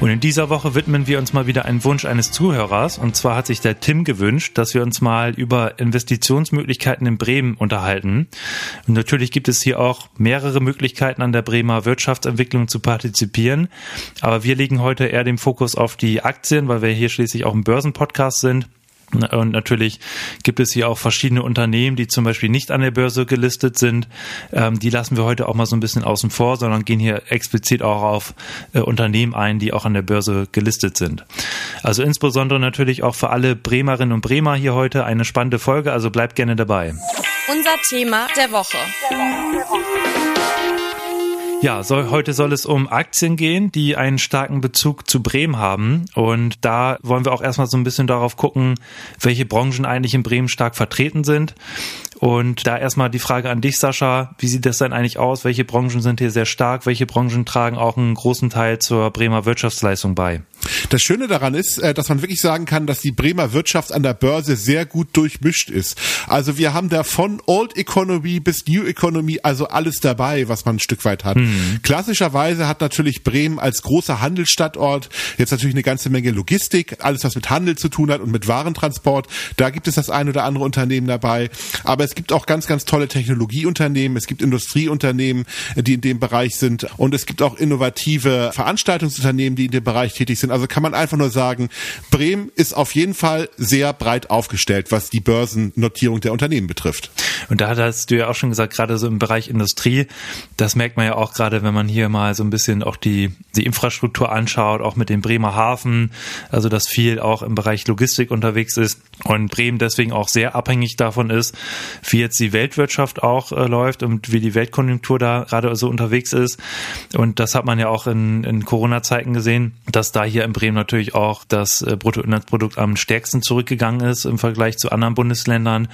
Und in dieser Woche widmen wir uns mal wieder einem Wunsch eines Zuhörers. Und zwar hat sich der Tim gewünscht, dass wir uns mal über Investitionsmöglichkeiten in Bremen unterhalten. Und natürlich gibt es hier auch mehrere Möglichkeiten an der Bremer Wirtschaftsentwicklung zu partizipieren. Aber wir legen heute eher den Fokus auf die Aktien, weil wir hier schließlich auch ein Börsenpodcast sind. Und natürlich gibt es hier auch verschiedene Unternehmen, die zum Beispiel nicht an der Börse gelistet sind. Ähm, die lassen wir heute auch mal so ein bisschen außen vor, sondern gehen hier explizit auch auf äh, Unternehmen ein, die auch an der Börse gelistet sind. Also insbesondere natürlich auch für alle Bremerinnen und Bremer hier heute eine spannende Folge, also bleibt gerne dabei. Unser Thema der Woche. Der Woche, der Woche. Ja, soll, heute soll es um Aktien gehen, die einen starken Bezug zu Bremen haben. Und da wollen wir auch erstmal so ein bisschen darauf gucken, welche Branchen eigentlich in Bremen stark vertreten sind. Und da erstmal die Frage an dich, Sascha. Wie sieht das denn eigentlich aus? Welche Branchen sind hier sehr stark? Welche Branchen tragen auch einen großen Teil zur Bremer Wirtschaftsleistung bei? Das Schöne daran ist, äh, dass man wirklich sagen kann, dass die Bremer Wirtschaft an der Börse sehr gut durchmischt ist. Also wir haben da von Old Economy bis New Economy, also alles dabei, was man ein Stück weit hat. Mhm. Klassischerweise hat natürlich Bremen als großer Handelsstandort jetzt natürlich eine ganze Menge Logistik, alles was mit Handel zu tun hat und mit Warentransport. Da gibt es das ein oder andere Unternehmen dabei. Aber es gibt auch ganz, ganz tolle Technologieunternehmen, es gibt Industrieunternehmen, die in dem Bereich sind und es gibt auch innovative Veranstaltungsunternehmen, die in dem Bereich tätig sind. Also kann man einfach nur sagen, Bremen ist auf jeden Fall sehr breit aufgestellt, was die Börsennotierung der Unternehmen betrifft. Und da hast du ja auch schon gesagt, gerade so im Bereich Industrie, das merkt man ja auch gerade, wenn man hier mal so ein bisschen auch die, die Infrastruktur anschaut, auch mit dem Bremer Hafen, also dass viel auch im Bereich Logistik unterwegs ist und Bremen deswegen auch sehr abhängig davon ist, wie jetzt die Weltwirtschaft auch äh, läuft und wie die Weltkonjunktur da gerade so unterwegs ist. Und das hat man ja auch in, in Corona-Zeiten gesehen, dass da hier in Bremen natürlich auch das äh, Bruttoinlandsprodukt am stärksten zurückgegangen ist im Vergleich zu anderen Bundesländern,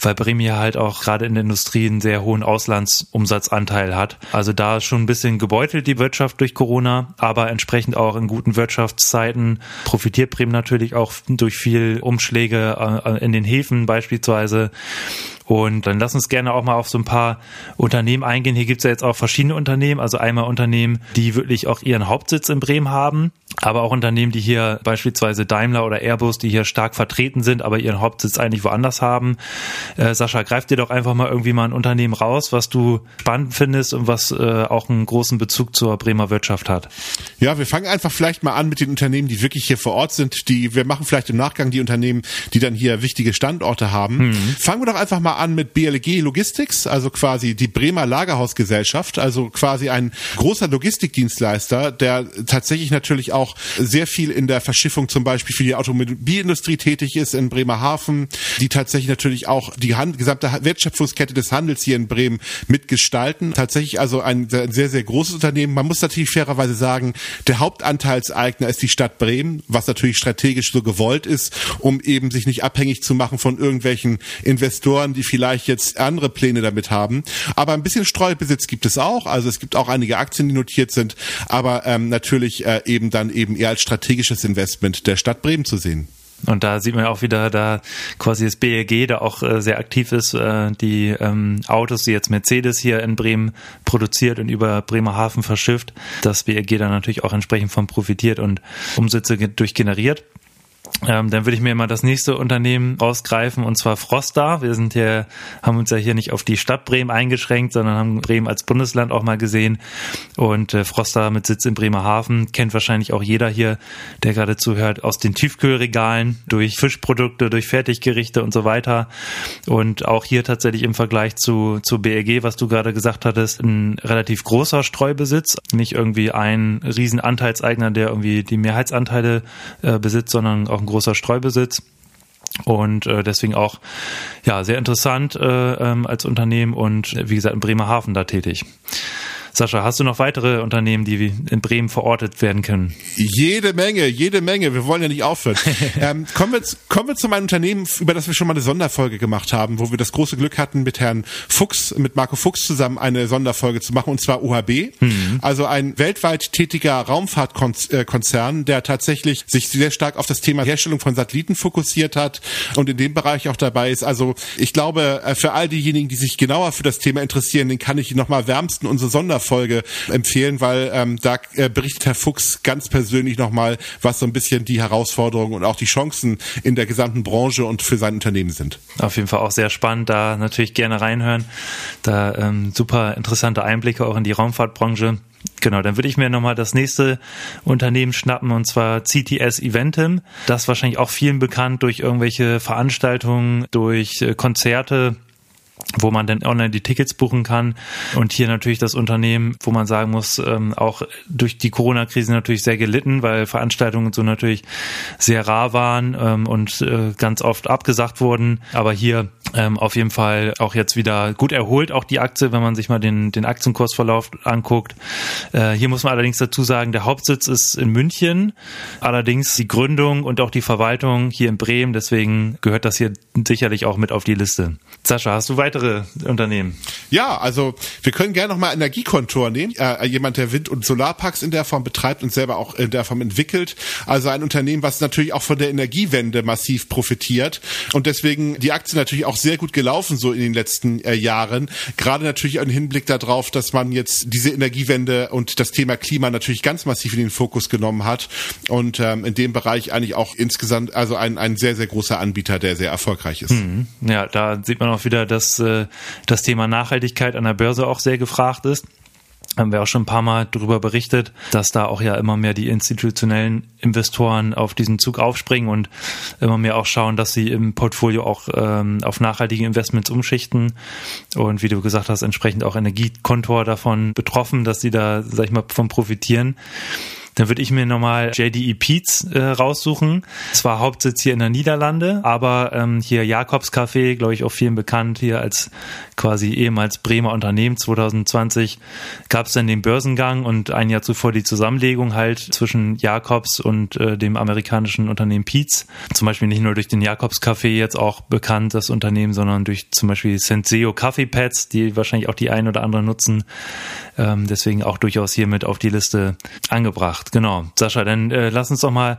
weil Bremen ja halt auch gerade in der Industrie einen sehr hohen Auslandsumsatzanteil hat. Also da ist schon ein bisschen gebeutelt die Wirtschaft durch Corona, aber entsprechend auch in guten Wirtschaftszeiten profitiert Bremen natürlich auch durch viel Umschläge äh, in den Häfen beispielsweise und dann lass uns gerne auch mal auf so ein paar Unternehmen eingehen. Hier gibt es ja jetzt auch verschiedene Unternehmen, also einmal Unternehmen, die wirklich auch ihren Hauptsitz in Bremen haben, aber auch Unternehmen, die hier beispielsweise Daimler oder Airbus, die hier stark vertreten sind, aber ihren Hauptsitz eigentlich woanders haben. Äh, Sascha, greif dir doch einfach mal irgendwie mal ein Unternehmen raus, was du spannend findest und was äh, auch einen großen Bezug zur Bremer Wirtschaft hat. Ja, wir fangen einfach vielleicht mal an mit den Unternehmen, die wirklich hier vor Ort sind. Die wir machen vielleicht im Nachgang die Unternehmen, die dann hier wichtige Standorte haben. Mhm. Fangen wir doch einfach mal an mit BLG Logistics, also quasi die Bremer Lagerhausgesellschaft, also quasi ein großer Logistikdienstleister, der tatsächlich natürlich auch sehr viel in der Verschiffung zum Beispiel für die Automobilindustrie tätig ist in Bremerhaven, die tatsächlich natürlich auch die Hand, gesamte Wertschöpfungskette des Handels hier in Bremen mitgestalten. Tatsächlich also ein sehr, sehr großes Unternehmen. Man muss natürlich fairerweise sagen, der Hauptanteilseigner ist die Stadt Bremen, was natürlich strategisch so gewollt ist, um eben sich nicht abhängig zu machen von irgendwelchen Investoren, die vielleicht jetzt andere Pläne damit haben. Aber ein bisschen Streubesitz gibt es auch. Also es gibt auch einige Aktien, die notiert sind, aber ähm, natürlich äh, eben dann eben eher als strategisches Investment der Stadt Bremen zu sehen. Und da sieht man auch wieder, da quasi das BEG da auch äh, sehr aktiv ist, äh, die ähm, Autos, die jetzt Mercedes hier in Bremen produziert und über Bremerhaven verschifft, das BEG dann natürlich auch entsprechend von profitiert und Umsätze durch generiert. Ähm, dann würde ich mir mal das nächste Unternehmen rausgreifen und zwar Frosta. Wir sind hier, haben uns ja hier nicht auf die Stadt Bremen eingeschränkt, sondern haben Bremen als Bundesland auch mal gesehen. Und äh, Frosta mit Sitz in Bremerhaven kennt wahrscheinlich auch jeder hier, der gerade zuhört, aus den Tiefkühlregalen, durch Fischprodukte, durch Fertiggerichte und so weiter. Und auch hier tatsächlich im Vergleich zu, zu BRG, was du gerade gesagt hattest, ein relativ großer Streubesitz. Nicht irgendwie ein Riesenanteilseigner, der irgendwie die Mehrheitsanteile äh, besitzt, sondern auch ein großer Streubesitz und äh, deswegen auch ja sehr interessant äh, ähm, als Unternehmen und wie gesagt in Bremerhaven da tätig. Sascha, hast du noch weitere Unternehmen, die in Bremen verortet werden können? Jede Menge, jede Menge. Wir wollen ja nicht aufhören. ähm, kommen, wir, kommen wir zu meinem Unternehmen, über das wir schon mal eine Sonderfolge gemacht haben, wo wir das große Glück hatten, mit Herrn Fuchs, mit Marco Fuchs zusammen eine Sonderfolge zu machen, und zwar UHB. Mhm. Also ein weltweit tätiger Raumfahrtkonzern, der tatsächlich sich sehr stark auf das Thema Herstellung von Satelliten fokussiert hat und in dem Bereich auch dabei ist. Also ich glaube, äh, für all diejenigen, die sich genauer für das Thema interessieren, den kann ich nochmal wärmsten unsere Sonderfolge empfehlen, weil ähm, da äh, berichtet Herr Fuchs ganz persönlich nochmal, was so ein bisschen die Herausforderungen und auch die Chancen in der gesamten Branche und für sein Unternehmen sind. Auf jeden Fall auch sehr spannend, da natürlich gerne reinhören. Da ähm, super interessante Einblicke auch in die Raumfahrtbranche. Genau, dann würde ich mir nochmal das nächste Unternehmen schnappen und zwar CTS Eventim. Das wahrscheinlich auch vielen bekannt durch irgendwelche Veranstaltungen, durch äh, Konzerte wo man dann online die Tickets buchen kann. Und hier natürlich das Unternehmen, wo man sagen muss, ähm, auch durch die Corona-Krise natürlich sehr gelitten, weil Veranstaltungen so natürlich sehr rar waren ähm, und äh, ganz oft abgesagt wurden. Aber hier ähm, auf jeden Fall auch jetzt wieder gut erholt, auch die Aktie, wenn man sich mal den, den Aktienkursverlauf anguckt. Äh, hier muss man allerdings dazu sagen, der Hauptsitz ist in München, allerdings die Gründung und auch die Verwaltung hier in Bremen, deswegen gehört das hier sicherlich auch mit auf die Liste. Sascha, hast du weitere Unternehmen? Ja, also wir können gerne nochmal Energiekontor nehmen. Äh, jemand, der Wind- und Solarparks in der Form betreibt und selber auch in der Form entwickelt. Also ein Unternehmen, was natürlich auch von der Energiewende massiv profitiert und deswegen die Aktie natürlich auch sehr gut gelaufen so in den letzten äh, Jahren. Gerade natürlich im Hinblick darauf, dass man jetzt diese Energiewende und das Thema Klima natürlich ganz massiv in den Fokus genommen hat und ähm, in dem Bereich eigentlich auch insgesamt also ein, ein sehr, sehr großer Anbieter, der sehr erfolgreich ist. Mhm. Ja, da sieht man auch wieder, dass äh, das Thema Nachhaltigkeit an der Börse auch sehr gefragt ist haben wir auch schon ein paar Mal darüber berichtet, dass da auch ja immer mehr die institutionellen Investoren auf diesen Zug aufspringen und immer mehr auch schauen, dass sie im Portfolio auch ähm, auf nachhaltige Investments umschichten und wie du gesagt hast, entsprechend auch Energiekontor davon betroffen, dass sie da, sag ich mal, von profitieren. Dann würde ich mir nochmal JDE Peets äh, raussuchen. Zwar Hauptsitz hier in der Niederlande, aber ähm, hier Jakobs Café, glaube ich, auch vielen bekannt, hier als quasi ehemals Bremer Unternehmen. 2020 gab es dann den Börsengang und ein Jahr zuvor die Zusammenlegung halt zwischen Jakobs und äh, dem amerikanischen Unternehmen Peets. Zum Beispiel nicht nur durch den Jakobs Café jetzt auch bekannt, das Unternehmen, sondern durch zum Beispiel Senseo Coffee Pads, die wahrscheinlich auch die ein oder andere nutzen. Ähm, deswegen auch durchaus hier mit auf die Liste angebracht. Genau. Sascha, dann äh, lass uns doch mal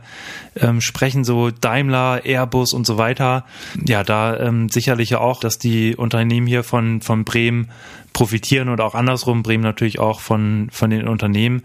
ähm, sprechen, so Daimler, Airbus und so weiter. Ja, da ähm, sicherlich ja auch, dass die Unternehmen hier von, von Bremen profitieren und auch andersrum Bremen natürlich auch von, von den Unternehmen.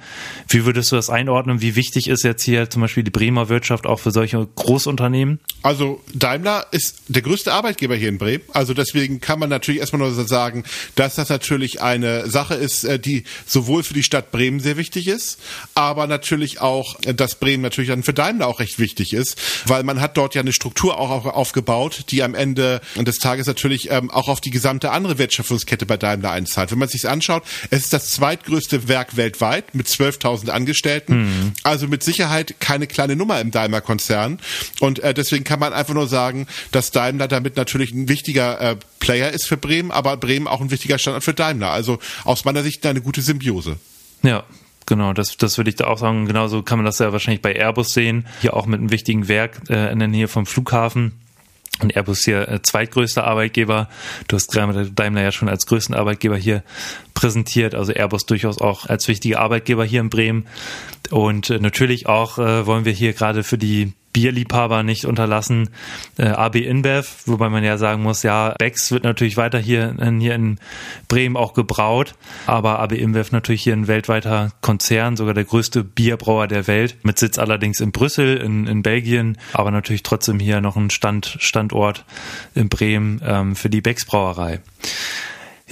Wie würdest du das einordnen? Wie wichtig ist jetzt hier zum Beispiel die Bremer Wirtschaft auch für solche Großunternehmen? Also Daimler ist der größte Arbeitgeber hier in Bremen. Also deswegen kann man natürlich erstmal nur sagen, dass das natürlich eine Sache ist, äh, die sowohl für die Stadt Bremen sehr wichtig ist, aber natürlich auch, äh, dass Bremen natürlich dann für Daimler auch recht wichtig ist, weil man hat dort ja eine Struktur auch aufgebaut, die am Ende des Tages natürlich ähm, auch auf die gesamte andere Wertschöpfungskette bei Daimler einzahlt. Wenn man sich anschaut, es ist das zweitgrößte Werk weltweit mit 12.000 Angestellten. Mhm. Also mit Sicherheit keine kleine Nummer im Daimler-Konzern. Und äh, deswegen kann man einfach nur sagen, dass Daimler damit natürlich ein wichtiger äh, Player ist für Bremen, aber Bremen auch ein wichtiger Standort für Daimler. Also aus meiner Sicht eine gute Symbiose. Ja, Genau, das, das würde ich da auch sagen. Genauso kann man das ja wahrscheinlich bei Airbus sehen. Hier auch mit einem wichtigen Werk äh, in der Nähe vom Flughafen. Und Airbus hier äh, zweitgrößter Arbeitgeber. Du hast Daimler ja schon als größten Arbeitgeber hier präsentiert. Also Airbus durchaus auch als wichtiger Arbeitgeber hier in Bremen. Und äh, natürlich auch äh, wollen wir hier gerade für die Bierliebhaber nicht unterlassen. Äh, AB InBev, wobei man ja sagen muss, ja, Becks wird natürlich weiter hier, in, hier in Bremen auch gebraut, aber AB InBev natürlich hier ein weltweiter Konzern, sogar der größte Bierbrauer der Welt, mit Sitz allerdings in Brüssel, in, in Belgien, aber natürlich trotzdem hier noch ein Stand, Standort in Bremen ähm, für die Becks Brauerei.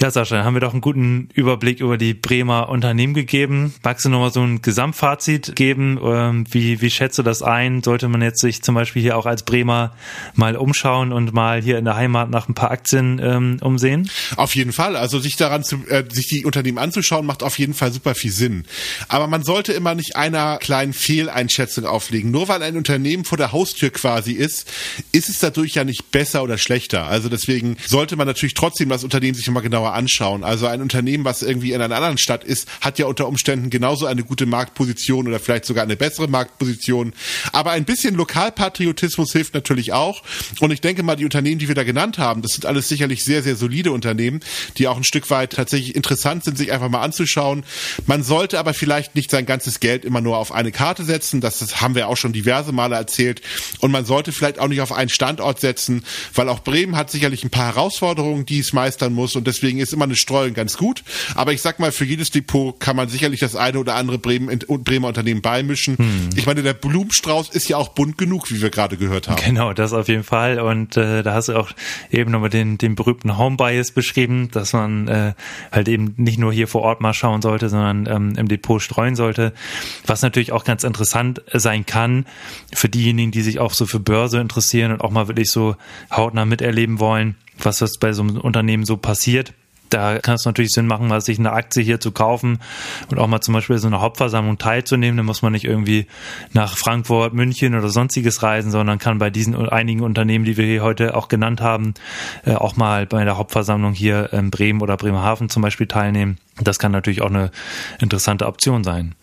Ja, Sascha, haben wir doch einen guten Überblick über die Bremer Unternehmen gegeben. Magst du nochmal so ein Gesamtfazit geben? Ähm, wie, wie schätzt du das ein? Sollte man jetzt sich zum Beispiel hier auch als Bremer mal umschauen und mal hier in der Heimat nach ein paar Aktien ähm, umsehen? Auf jeden Fall. Also sich daran zu, äh, sich die Unternehmen anzuschauen, macht auf jeden Fall super viel Sinn. Aber man sollte immer nicht einer kleinen Fehleinschätzung auflegen. Nur weil ein Unternehmen vor der Haustür quasi ist, ist es dadurch ja nicht besser oder schlechter. Also deswegen sollte man natürlich trotzdem das Unternehmen sich immer genauer genauer anschauen. Also ein Unternehmen, was irgendwie in einer anderen Stadt ist, hat ja unter Umständen genauso eine gute Marktposition oder vielleicht sogar eine bessere Marktposition. Aber ein bisschen Lokalpatriotismus hilft natürlich auch. Und ich denke mal, die Unternehmen, die wir da genannt haben, das sind alles sicherlich sehr, sehr solide Unternehmen, die auch ein Stück weit tatsächlich interessant sind, sich einfach mal anzuschauen. Man sollte aber vielleicht nicht sein ganzes Geld immer nur auf eine Karte setzen. Das, das haben wir auch schon diverse Male erzählt. Und man sollte vielleicht auch nicht auf einen Standort setzen, weil auch Bremen hat sicherlich ein paar Herausforderungen, die es meistern muss. Und deswegen ist immer eine Streuung ganz gut. Aber ich sag mal, für jedes Depot kann man sicherlich das eine oder andere Bremen, Bremer Unternehmen beimischen. Hm. Ich meine, der Blumenstrauß ist ja auch bunt genug, wie wir gerade gehört haben. Genau, das auf jeden Fall. Und äh, da hast du auch eben nochmal den, den berühmten Home Bias beschrieben, dass man äh, halt eben nicht nur hier vor Ort mal schauen sollte, sondern ähm, im Depot streuen sollte. Was natürlich auch ganz interessant sein kann für diejenigen, die sich auch so für Börse interessieren und auch mal wirklich so hautnah miterleben wollen, was das bei so einem Unternehmen so passiert da kann es natürlich Sinn machen, mal sich eine Aktie hier zu kaufen und auch mal zum Beispiel so eine Hauptversammlung teilzunehmen. Da muss man nicht irgendwie nach Frankfurt, München oder sonstiges reisen, sondern kann bei diesen einigen Unternehmen, die wir hier heute auch genannt haben, äh, auch mal bei der Hauptversammlung hier in Bremen oder Bremerhaven zum Beispiel teilnehmen. Das kann natürlich auch eine interessante Option sein.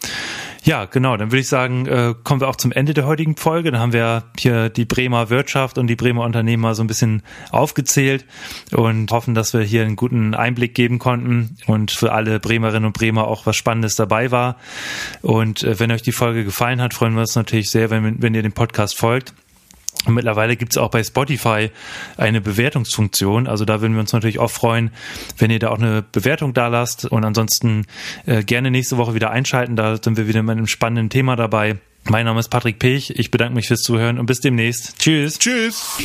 Ja, genau. Dann würde ich sagen, äh, kommen wir auch zum Ende der heutigen Folge. Dann haben wir hier die Bremer Wirtschaft und die Bremer Unternehmer so ein bisschen aufgezählt und hoffen, dass wir hier einen guten Einblick geben konnten und für alle Bremerinnen und Bremer auch was Spannendes dabei war. Und äh, wenn euch die Folge gefallen hat, freuen wir uns natürlich sehr, wenn, wenn ihr dem Podcast folgt. Und mittlerweile gibt es auch bei Spotify eine Bewertungsfunktion. Also da würden wir uns natürlich auch freuen, wenn ihr da auch eine Bewertung da lasst. Und ansonsten äh, gerne nächste Woche wieder einschalten. Da sind wir wieder mit einem spannenden Thema dabei. Mein Name ist Patrick Pech. Ich bedanke mich fürs Zuhören und bis demnächst. Tschüss. Tschüss.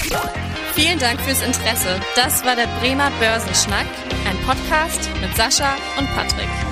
Vielen Dank fürs Interesse. Das war der Bremer Börsenschnack, ein Podcast mit Sascha und Patrick.